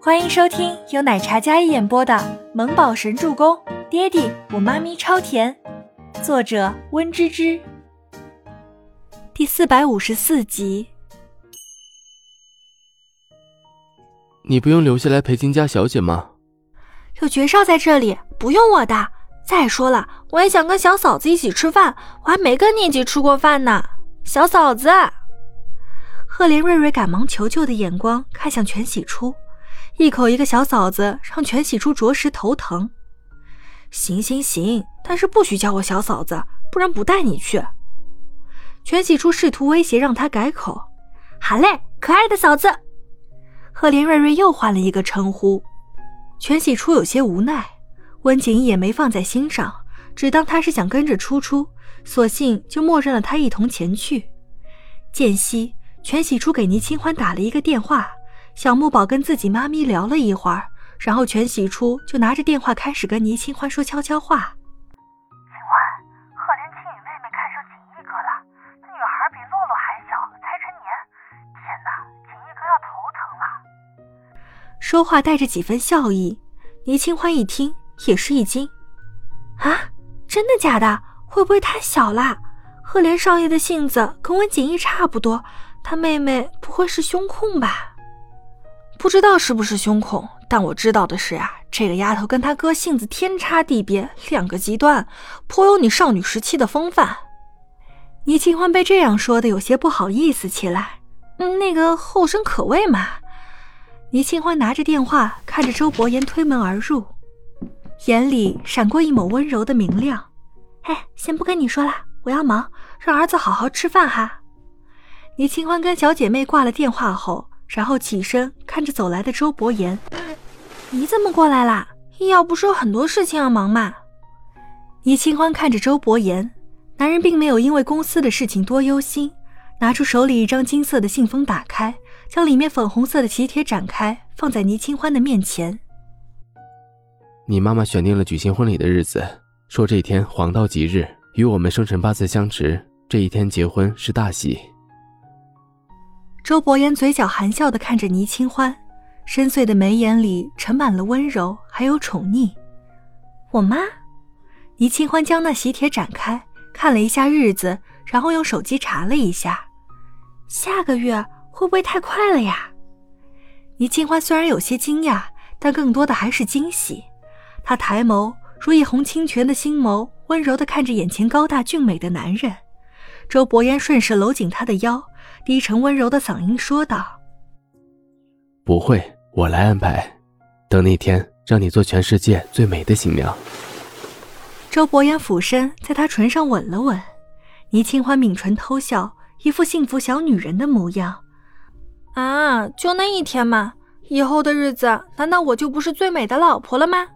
欢迎收听由奶茶嘉一演播的《萌宝神助攻》，爹地我妈咪超甜，作者温芝芝。第四百五十四集。你不用留下来陪金家小姐吗？有爵少在这里，不用我的。再说了，我也想跟小嫂子一起吃饭，我还没跟你一起吃过饭呢。小嫂子，赫连瑞瑞赶忙求救的眼光看向全喜初。一口一个小嫂子，让全喜初着实头疼。行行行，但是不许叫我小嫂子，不然不带你去。全喜初试图威胁让他改口。好嘞，可爱的嫂子。赫连瑞瑞又换了一个称呼。全喜初有些无奈，温景也没放在心上，只当他是想跟着初初，索性就默认了他一同前去。间隙，全喜初给倪清欢打了一个电话。小木宝跟自己妈咪聊了一会儿，然后全喜初就拿着电话开始跟倪清欢说悄悄话。清欢，赫连青雨妹妹看上锦衣哥了，那女孩比洛洛还小，才成年。天哪，锦衣哥要头疼了。说话带着几分笑意，倪清欢一听也是一惊。啊，真的假的？会不会太小啦？赫连少爷的性子跟温锦衣差不多，他妹妹不会是胸控吧？不知道是不是胸控，但我知道的是啊，这个丫头跟她哥性子天差地别，两个极端，颇有你少女时期的风范。倪清欢被这样说的有些不好意思起来，嗯，那个后生可畏嘛。倪清欢拿着电话看着周伯言推门而入，眼里闪过一抹温柔的明亮。哎，先不跟你说了，我要忙，让儿子好好吃饭哈。倪清欢跟小姐妹挂了电话后。然后起身看着走来的周伯言，你怎么过来啦？要不是有很多事情要忙嘛。倪清欢看着周伯言，男人并没有因为公司的事情多忧心，拿出手里一张金色的信封，打开，将里面粉红色的喜帖展开，放在倪清欢的面前。你妈妈选定了举行婚礼的日子，说这一天黄道吉日，与我们生辰八字相持，这一天结婚是大喜。周伯言嘴角含笑的看着倪清欢，深邃的眉眼里盛满了温柔，还有宠溺。我妈，倪清欢将那喜帖展开，看了一下日子，然后用手机查了一下，下个月会不会太快了呀？倪清欢虽然有些惊讶，但更多的还是惊喜。她抬眸，如一泓清泉的星眸，温柔的看着眼前高大俊美的男人。周伯言顺势搂紧她的腰。低沉温柔的嗓音说道：“不会，我来安排。等那天，让你做全世界最美的新娘。”周伯言俯身在她唇上吻了吻，倪清欢抿唇偷笑，一副幸福小女人的模样。啊，就那一天嘛，以后的日子，难道我就不是最美的老婆了吗？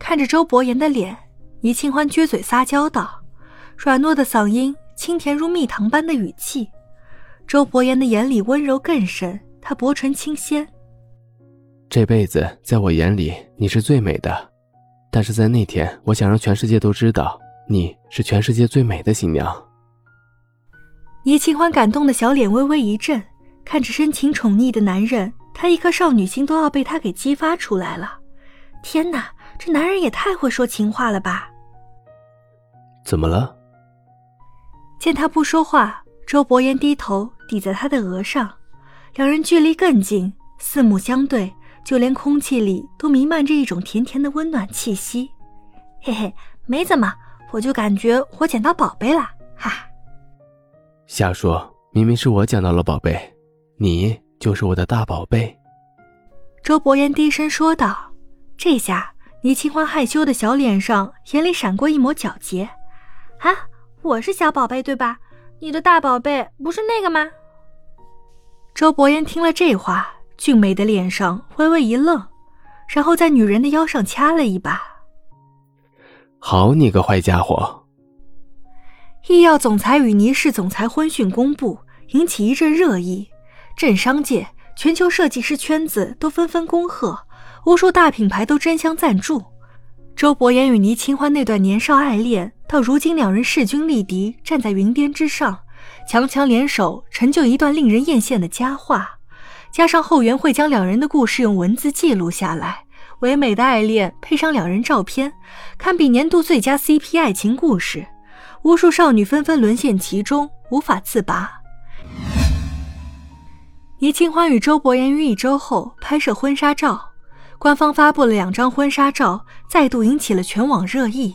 看着周伯言的脸，倪清欢撅嘴撒娇道，软糯的嗓音，清甜如蜜糖般的语气。周伯言的眼里温柔更深，他薄唇轻掀。这辈子在我眼里你是最美的，但是在那天，我想让全世界都知道你是全世界最美的新娘。倪清欢感动的小脸微微一震，看着深情宠溺的男人，她一颗少女心都要被他给激发出来了。天哪，这男人也太会说情话了吧？怎么了？见他不说话。周伯言低头抵在他的额上，两人距离更近，四目相对，就连空气里都弥漫着一种甜甜的温暖气息。嘿嘿，没怎么，我就感觉我捡到宝贝了，哈。瞎说，明明是我捡到了宝贝，你就是我的大宝贝。周伯言低声说道。这下，倪清欢害羞的小脸上眼里闪过一抹皎洁。啊，我是小宝贝对吧？你的大宝贝不是那个吗？周伯言听了这话，俊美的脸上微微一愣，然后在女人的腰上掐了一把。好你个坏家伙！医药总裁与倪氏总裁婚讯公布，引起一阵热议，政商界、全球设计师圈子都纷纷恭贺，无数大品牌都争相赞助。周伯言与倪清欢那段年少爱恋，到如今两人势均力敌，站在云巅之上，强强联手，成就一段令人艳羡的佳话。加上后援会将两人的故事用文字记录下来，唯美的爱恋配上两人照片，堪比年度最佳 CP 爱情故事。无数少女纷纷沦陷其中，无法自拔。倪清欢与周伯言于一周后拍摄婚纱照，官方发布了两张婚纱照，再度引起了全网热议。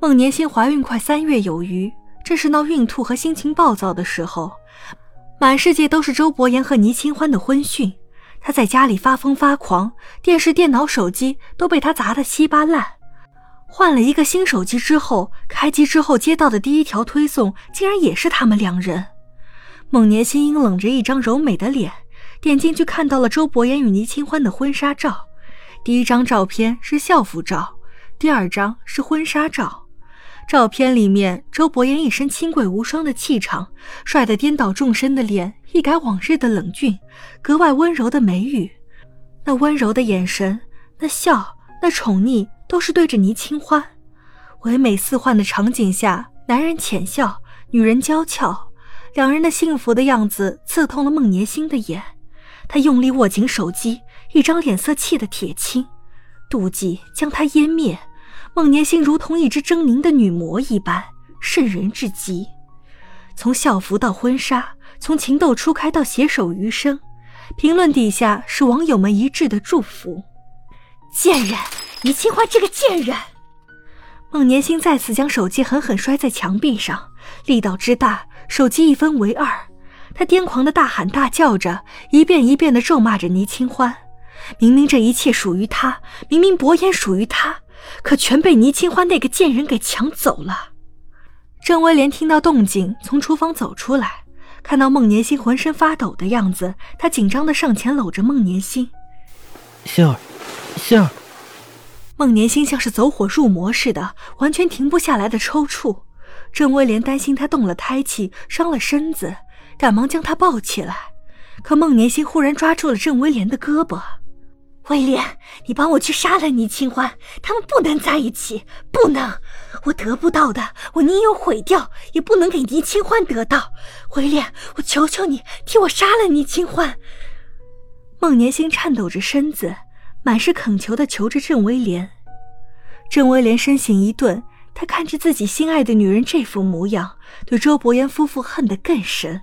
孟年心怀孕快三月有余，正是闹孕吐和心情暴躁的时候。满世界都是周伯言和倪清欢的婚讯，他在家里发疯发狂，电视、电脑、手机都被他砸得稀巴烂。换了一个新手机之后，开机之后接到的第一条推送竟然也是他们两人。孟年心阴冷着一张柔美的脸，点进去看到了周伯言与倪清欢的婚纱照。第一张照片是校服照，第二张是婚纱照。照片里面，周伯言一身清贵无双的气场，帅得颠倒众生的脸一改往日的冷峻，格外温柔的眉宇，那温柔的眼神，那笑，那宠溺，都是对着倪清欢。唯美似幻的场景下，男人浅笑，女人娇俏，两人的幸福的样子刺痛了孟年星的眼。他用力握紧手机，一张脸色气得铁青，妒忌将他湮灭。孟年心如同一只狰狞的女魔一般，渗人至极。从校服到婚纱，从情窦初开到携手余生，评论底下是网友们一致的祝福。贱人，倪清欢这个贱人！孟年心再次将手机狠狠摔在墙壁上，力道之大，手机一分为二。他癫狂的大喊大叫着，一遍一遍的咒骂着倪清欢。明明这一切属于他，明明伯言属于他。可全被倪清欢那个贱人给抢走了。郑威廉听到动静，从厨房走出来，看到孟年心浑身发抖的样子，他紧张的上前搂着孟年心：“心儿，心儿。”孟年心像是走火入魔似的，完全停不下来的抽搐。郑威廉担心他动了胎气，伤了身子，赶忙将他抱起来。可孟年心忽然抓住了郑威廉的胳膊。威廉，你帮我去杀了倪清欢，他们不能在一起，不能！我得不到的，我宁有毁掉，也不能给倪清欢得到。威廉，我求求你，替我杀了倪清欢！孟年星颤抖着身子，满是恳求的求着郑威廉。郑威廉身形一顿，他看着自己心爱的女人这副模样，对周伯言夫妇恨得更深。